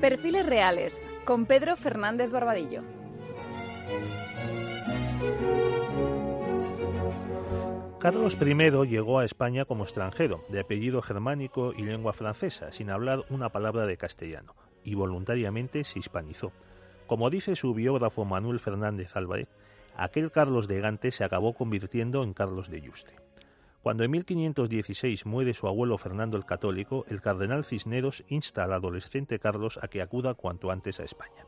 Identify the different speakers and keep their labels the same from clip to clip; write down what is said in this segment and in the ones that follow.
Speaker 1: Perfiles Reales con Pedro Fernández Barbadillo.
Speaker 2: Carlos I llegó a España como extranjero, de apellido germánico y lengua francesa, sin hablar una palabra de castellano, y voluntariamente se hispanizó. Como dice su biógrafo Manuel Fernández Álvarez, aquel Carlos de Gante se acabó convirtiendo en Carlos de Yuste. Cuando en 1516 muere su abuelo Fernando el Católico, el cardenal Cisneros insta al adolescente Carlos a que acuda cuanto antes a España.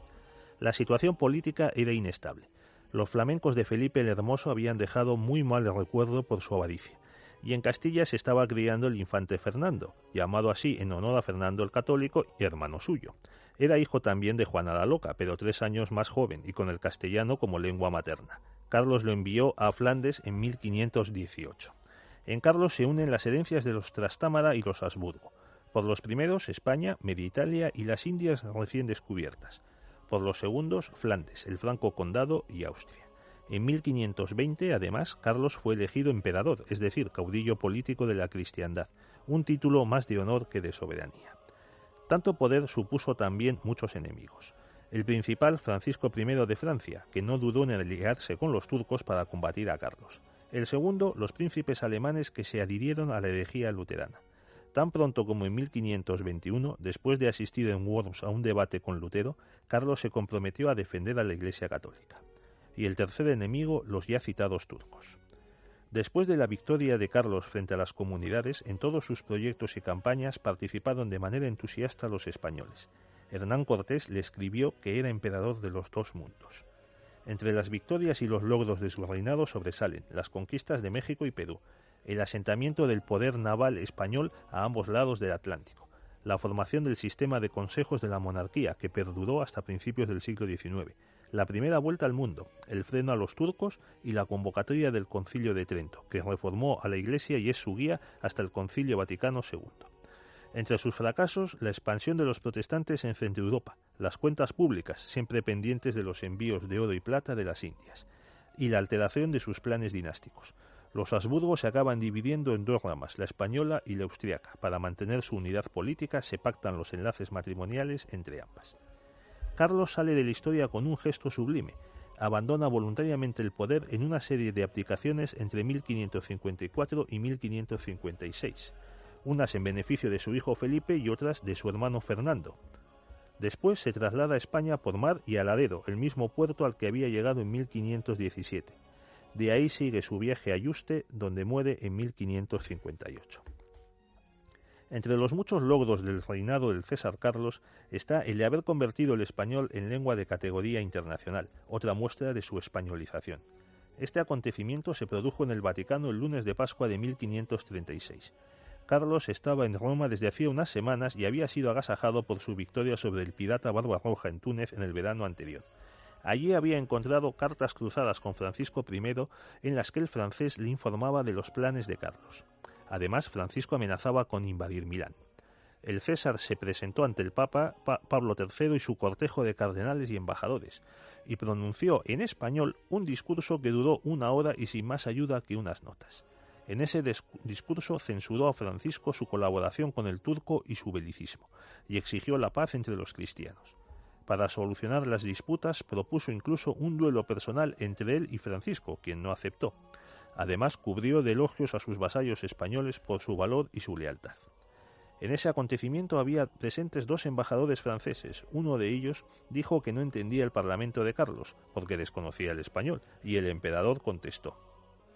Speaker 2: La situación política era inestable. Los flamencos de Felipe el Hermoso habían dejado muy mal recuerdo por su avaricia, y en Castilla se estaba criando el infante Fernando, llamado así en honor a Fernando el Católico y hermano suyo. Era hijo también de Juana la Loca, pero tres años más joven y con el castellano como lengua materna. Carlos lo envió a Flandes en 1518. En Carlos se unen las herencias de los Trastámara y los Habsburgo. Por los primeros, España, Media Italia y las Indias recién descubiertas. Por los segundos, Flandes, el Franco Condado y Austria. En 1520, además, Carlos fue elegido emperador, es decir, caudillo político de la cristiandad, un título más de honor que de soberanía. Tanto poder supuso también muchos enemigos. El principal, Francisco I de Francia, que no dudó en aliarse con los turcos para combatir a Carlos. El segundo, los príncipes alemanes que se adhirieron a la herejía luterana. Tan pronto como en 1521, después de asistir en Worms a un debate con Lutero, Carlos se comprometió a defender a la Iglesia católica. Y el tercer enemigo, los ya citados turcos. Después de la victoria de Carlos frente a las comunidades, en todos sus proyectos y campañas participaron de manera entusiasta los españoles. Hernán Cortés le escribió que era emperador de los dos mundos. Entre las victorias y los logros de su reinado sobresalen las conquistas de México y Perú, el asentamiento del poder naval español a ambos lados del Atlántico, la formación del sistema de consejos de la monarquía que perduró hasta principios del siglo XIX, la primera vuelta al mundo, el freno a los turcos y la convocatoria del Concilio de Trento, que reformó a la Iglesia y es su guía hasta el Concilio Vaticano II. Entre sus fracasos, la expansión de los protestantes en Centro Europa, las cuentas públicas, siempre pendientes de los envíos de oro y plata de las Indias, y la alteración de sus planes dinásticos. Los Habsburgo se acaban dividiendo en dos ramas, la española y la austriaca. Para mantener su unidad política se pactan los enlaces matrimoniales entre ambas. Carlos sale de la historia con un gesto sublime. Abandona voluntariamente el poder en una serie de abdicaciones entre 1554 y 1556 unas en beneficio de su hijo Felipe y otras de su hermano Fernando. Después se traslada a España por mar y a Laredo, el mismo puerto al que había llegado en 1517. De ahí sigue su viaje a Yuste, donde muere en 1558. Entre los muchos logros del reinado del César Carlos está el de haber convertido el español en lengua de categoría internacional, otra muestra de su españolización. Este acontecimiento se produjo en el Vaticano el lunes de Pascua de 1536. Carlos estaba en Roma desde hacía unas semanas y había sido agasajado por su victoria sobre el pirata Barbarroja en Túnez en el verano anterior. Allí había encontrado cartas cruzadas con Francisco I en las que el francés le informaba de los planes de Carlos. Además, Francisco amenazaba con invadir Milán. El César se presentó ante el Papa Pablo III y su cortejo de cardenales y embajadores, y pronunció en español un discurso que duró una hora y sin más ayuda que unas notas. En ese discurso censuró a Francisco su colaboración con el turco y su belicismo, y exigió la paz entre los cristianos. Para solucionar las disputas propuso incluso un duelo personal entre él y Francisco, quien no aceptó. Además, cubrió de elogios a sus vasallos españoles por su valor y su lealtad. En ese acontecimiento había presentes dos embajadores franceses. Uno de ellos dijo que no entendía el parlamento de Carlos, porque desconocía el español, y el emperador contestó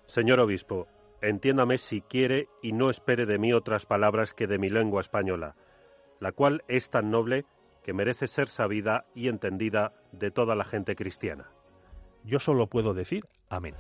Speaker 3: Señor obispo, entiéndame si quiere y no espere de mí otras palabras que de mi lengua española, la cual es tan noble que merece ser sabida y entendida de toda la gente cristiana.
Speaker 2: Yo solo puedo decir amén.